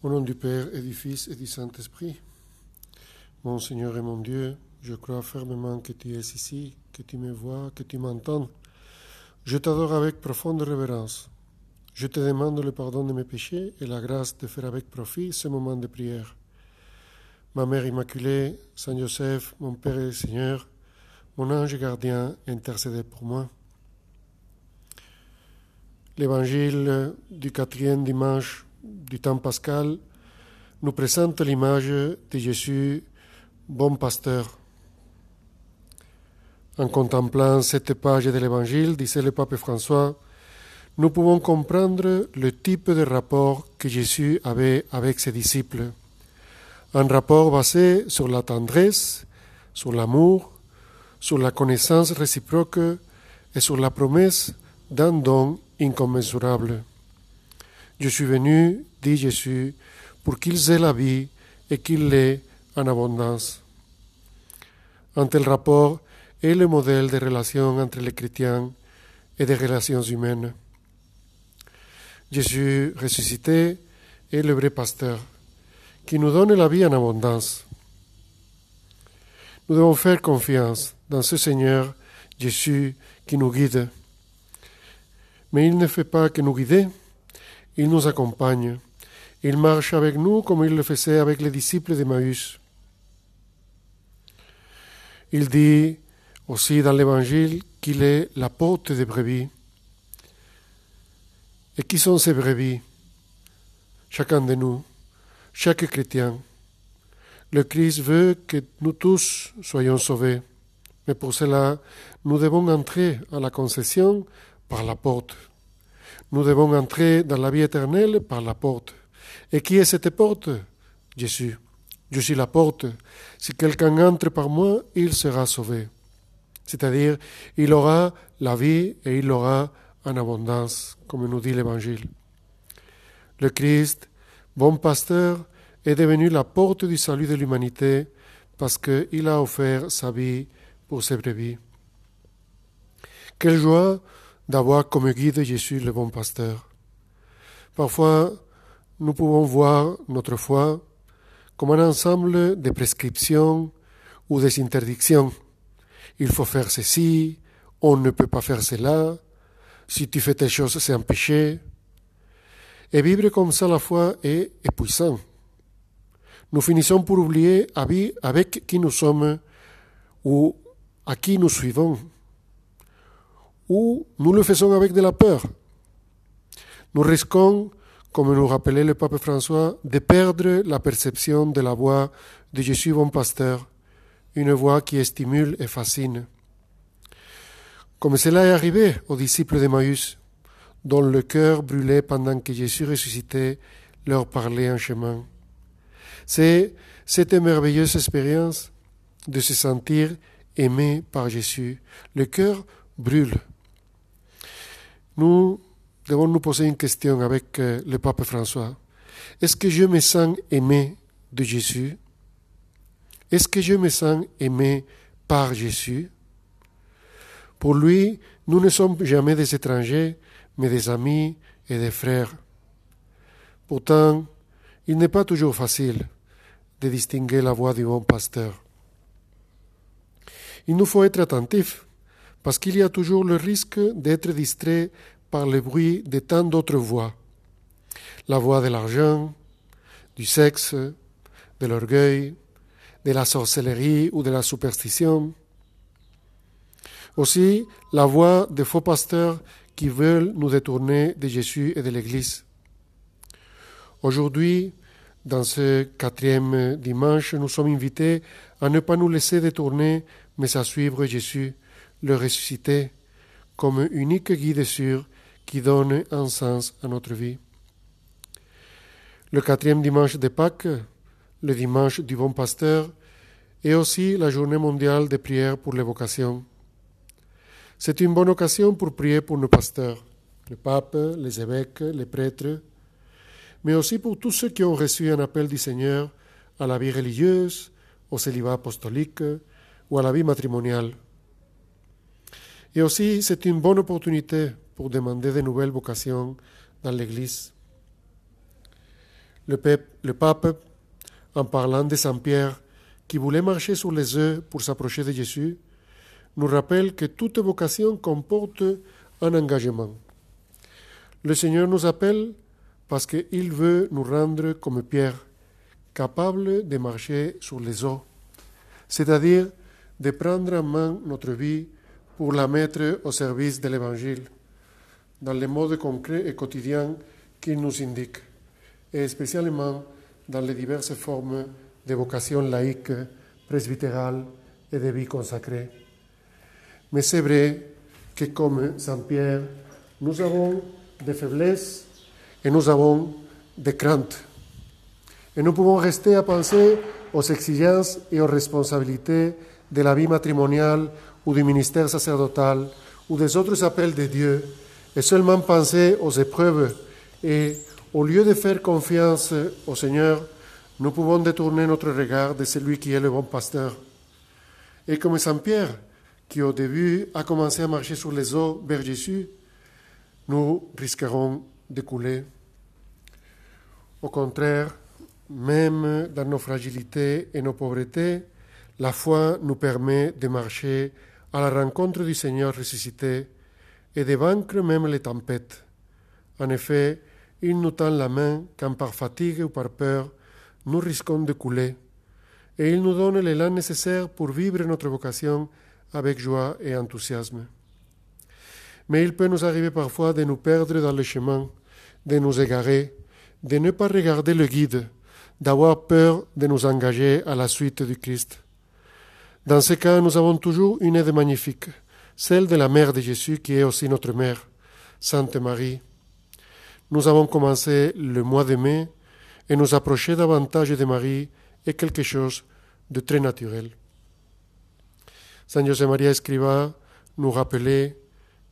Au nom du Père et du Fils et du Saint-Esprit. Mon Seigneur et mon Dieu, je crois fermement que tu es ici, que tu me vois, que tu m'entends. Je t'adore avec profonde révérence. Je te demande le pardon de mes péchés et la grâce de faire avec profit ce moment de prière. Ma Mère Immaculée, Saint Joseph, mon Père et Seigneur, mon ange gardien, intercédez pour moi. L'évangile du quatrième dimanche du temps pascal nous présente l'image de Jésus, bon pasteur. En contemplant cette page de l'Évangile, disait le pape François, nous pouvons comprendre le type de rapport que Jésus avait avec ses disciples. Un rapport basé sur la tendresse, sur l'amour, sur la connaissance réciproque et sur la promesse d'un don incommensurable. Je suis venu, dit Jésus, pour qu'ils aient la vie et qu'ils l'aient en abondance. Un tel rapport est le modèle de relation entre les chrétiens et des relations humaines. Jésus ressuscité est le vrai pasteur qui nous donne la vie en abondance. Nous devons faire confiance dans ce Seigneur Jésus qui nous guide. Mais il ne fait pas que nous guider, il nous accompagne. Il marche avec nous comme il le faisait avec les disciples d'Emmaüs. Il dit aussi dans l'Évangile qu'il est la porte des brebis. Et qui sont ces brebis Chacun de nous, chaque chrétien. Le Christ veut que nous tous soyons sauvés. Mais pour cela, nous devons entrer à la concession par la porte. Nous devons entrer dans la vie éternelle par la porte. Et qui est cette porte? Jésus. Je suis la porte. Si quelqu'un entre par moi, il sera sauvé. C'est-à-dire, il aura la vie et il l'aura en abondance, comme nous dit l'Évangile. Le Christ, bon pasteur, est devenu la porte du salut de l'humanité parce qu'il a offert sa vie pour ses brebis. Quelle joie d'avoir comme guide Jésus le bon pasteur. Parfois, nous pouvons voir notre foi comme un ensemble de prescriptions ou des interdictions. Il faut faire ceci, on ne peut pas faire cela, si tu fais telle chose, c'est un péché. Et vivre comme ça la foi est épuisant. Nous finissons pour oublier avec qui nous sommes ou à qui nous suivons ou nous le faisons avec de la peur. Nous risquons, comme nous rappelait le pape François, de perdre la perception de la voix de Jésus bon pasteur, une voix qui stimule et fascine. Comme cela est arrivé aux disciples d'Emmaüs, dont le cœur brûlait pendant que Jésus ressuscité leur parlait en chemin. C'est cette merveilleuse expérience de se sentir aimé par Jésus. Le cœur brûle nous devons nous poser une question avec euh, le pape François. Est-ce que je me sens aimé de Jésus? Est-ce que je me sens aimé par Jésus? Pour lui, nous ne sommes jamais des étrangers, mais des amis et des frères. Pourtant, il n'est pas toujours facile de distinguer la voix du bon pasteur. Il nous faut être attentifs parce qu'il y a toujours le risque d'être distrait par le bruit de tant d'autres voix. La voix de l'argent, du sexe, de l'orgueil, de la sorcellerie ou de la superstition. Aussi la voix des faux pasteurs qui veulent nous détourner de Jésus et de l'Église. Aujourd'hui, dans ce quatrième dimanche, nous sommes invités à ne pas nous laisser détourner, mais à suivre Jésus le ressuscité, comme unique guide sûr qui donne un sens à notre vie. Le quatrième dimanche de Pâques, le dimanche du bon pasteur, est aussi la journée mondiale de prière pour les vocations. C'est une bonne occasion pour prier pour nos pasteurs, le pape, les évêques, les prêtres, mais aussi pour tous ceux qui ont reçu un appel du Seigneur à la vie religieuse, au célibat apostolique ou à la vie matrimoniale. Et aussi, c'est une bonne opportunité pour demander de nouvelles vocations dans l'Église. Le, pape, en parlant de Saint Pierre, qui voulait marcher sur les œufs pour s'approcher de Jésus, nous rappelle que toute vocation comporte un engagement. Le Seigneur nous appelle parce qu'il veut nous rendre comme Pierre, capables de marcher sur les eaux, c'est-à-dire de prendre en main notre vie pour la mettre au service de l'Évangile, dans les modes concrets et quotidiens qu'il nous indique, et spécialement dans les diverses formes de vocation laïque, presbytérale et de vie consacrée. Mais c'est vrai que comme Saint Pierre, nous avons des faiblesses et nous avons des craintes. Et nous pouvons rester à penser aux exigences et aux responsabilités de la vie matrimoniale ou du ministère sacerdotal ou des autres appels de Dieu et seulement penser aux épreuves et au lieu de faire confiance au Seigneur, nous pouvons détourner notre regard de celui qui est le bon pasteur. Et comme Saint Pierre, qui au début a commencé à marcher sur les eaux vers Jésus, nous risquerons de couler. Au contraire, même dans nos fragilités et nos pauvretés, la foi nous permet de marcher à la rencontre du Seigneur ressuscité et de vaincre même les tempêtes. En effet, il nous tend la main quand par fatigue ou par peur, nous risquons de couler, et il nous donne l'élan nécessaire pour vivre notre vocation avec joie et enthousiasme. Mais il peut nous arriver parfois de nous perdre dans le chemin, de nous égarer, de ne pas regarder le guide, d'avoir peur de nous engager à la suite du Christ. Dans ce cas, nous avons toujours une aide magnifique, celle de la Mère de Jésus qui est aussi notre Mère, Sainte Marie. Nous avons commencé le mois de mai et nous approcher davantage de Marie est quelque chose de très naturel. Saint José Maria Escriva nous rappelait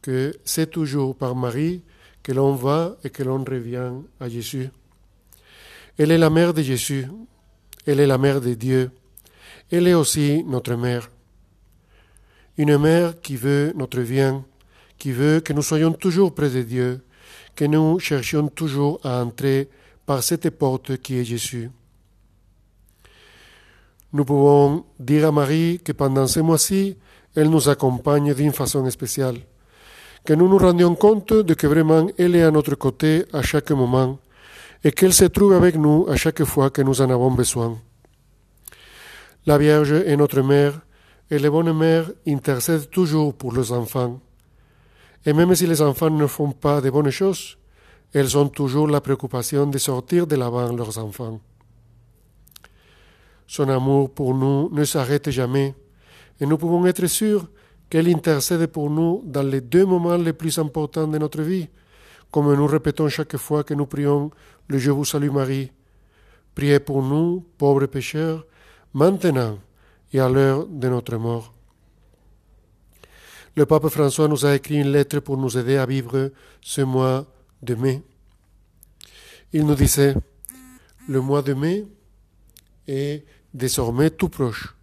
que c'est toujours par Marie que l'on va et que l'on revient à Jésus. Elle est la mère de Jésus, elle est la mère de Dieu, elle est aussi notre mère. Une mère qui veut notre bien, qui veut que nous soyons toujours près de Dieu, que nous cherchions toujours à entrer par cette porte qui est Jésus. Nous pouvons dire à Marie que pendant ces mois-ci, elle nous accompagne d'une façon spéciale, que nous nous rendions compte de que vraiment elle est à notre côté à chaque moment et qu'elle se trouve avec nous à chaque fois que nous en avons besoin. La Vierge est notre mère et les bonnes mères intercèdent toujours pour les enfants. Et même si les enfants ne font pas de bonnes choses, elles ont toujours la préoccupation de sortir de l'avant leurs enfants. Son amour pour nous ne s'arrête jamais, et nous pouvons être sûrs qu'elle intercède pour nous dans les deux moments les plus importants de notre vie, comme nous répétons chaque fois que nous prions le Je vous salue Marie. Priez pour nous, pauvres pécheurs, maintenant et à l'heure de notre mort. Le pape François nous a écrit une lettre pour nous aider à vivre ce mois de mai. Il nous disait, le mois de mai est désormais tout proche.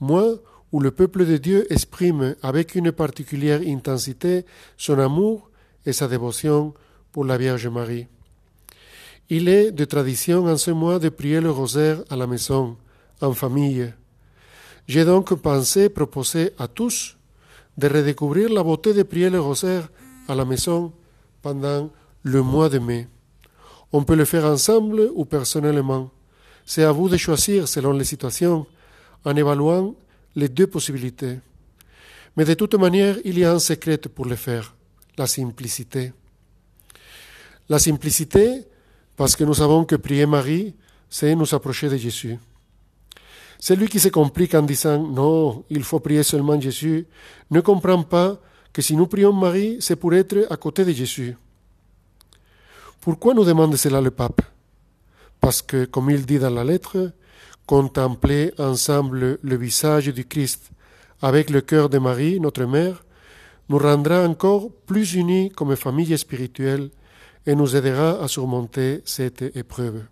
Mois où le peuple de Dieu exprime avec une particulière intensité son amour et sa dévotion pour la Vierge Marie. Il est de tradition en ce mois de prier le rosaire à la maison, en famille. J'ai donc pensé proposer à tous de redécouvrir la beauté de prier le rosaire à la maison pendant le mois de mai. On peut le faire ensemble ou personnellement. C'est à vous de choisir selon les situations, en évaluant les deux possibilités. Mais de toute manière, il y a un secret pour le faire, la simplicité. La simplicité, parce que nous savons que prier Marie, c'est nous approcher de Jésus. Celui qui se complique en disant non, il faut prier seulement Jésus, ne comprend pas que si nous prions Marie, c'est pour être à côté de Jésus. Pourquoi nous demande cela le pape? Parce que, comme il dit dans la lettre, contempler ensemble le visage du Christ avec le cœur de Marie, notre mère, nous rendra encore plus unis comme famille spirituelle et nous aidera à surmonter cette épreuve.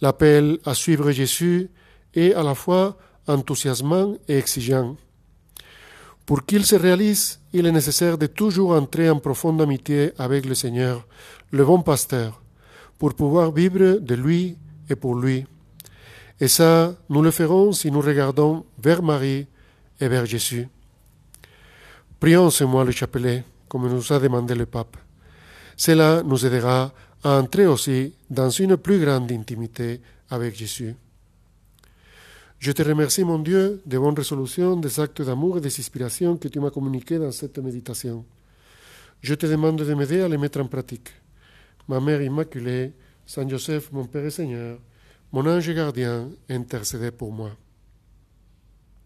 L'appel à suivre Jésus est à la fois enthousiasmant et exigeant. Pour qu'il se réalise, il est nécessaire de toujours entrer en profonde amitié avec le Seigneur, le bon pasteur, pour pouvoir vivre de lui et pour lui. Et ça, nous le ferons si nous regardons vers Marie et vers Jésus. Prions ce mois le chapelet, comme nous a demandé le pape. Cela nous aidera à entrer aussi dans une plus grande intimité avec Jésus. Je te remercie, mon Dieu, des bonnes résolutions, des actes d'amour et des inspirations que tu m'as communiquées dans cette méditation. Je te demande de m'aider à les mettre en pratique. Ma Mère Immaculée, Saint Joseph, mon Père et Seigneur, mon ange gardien, intercédez pour moi.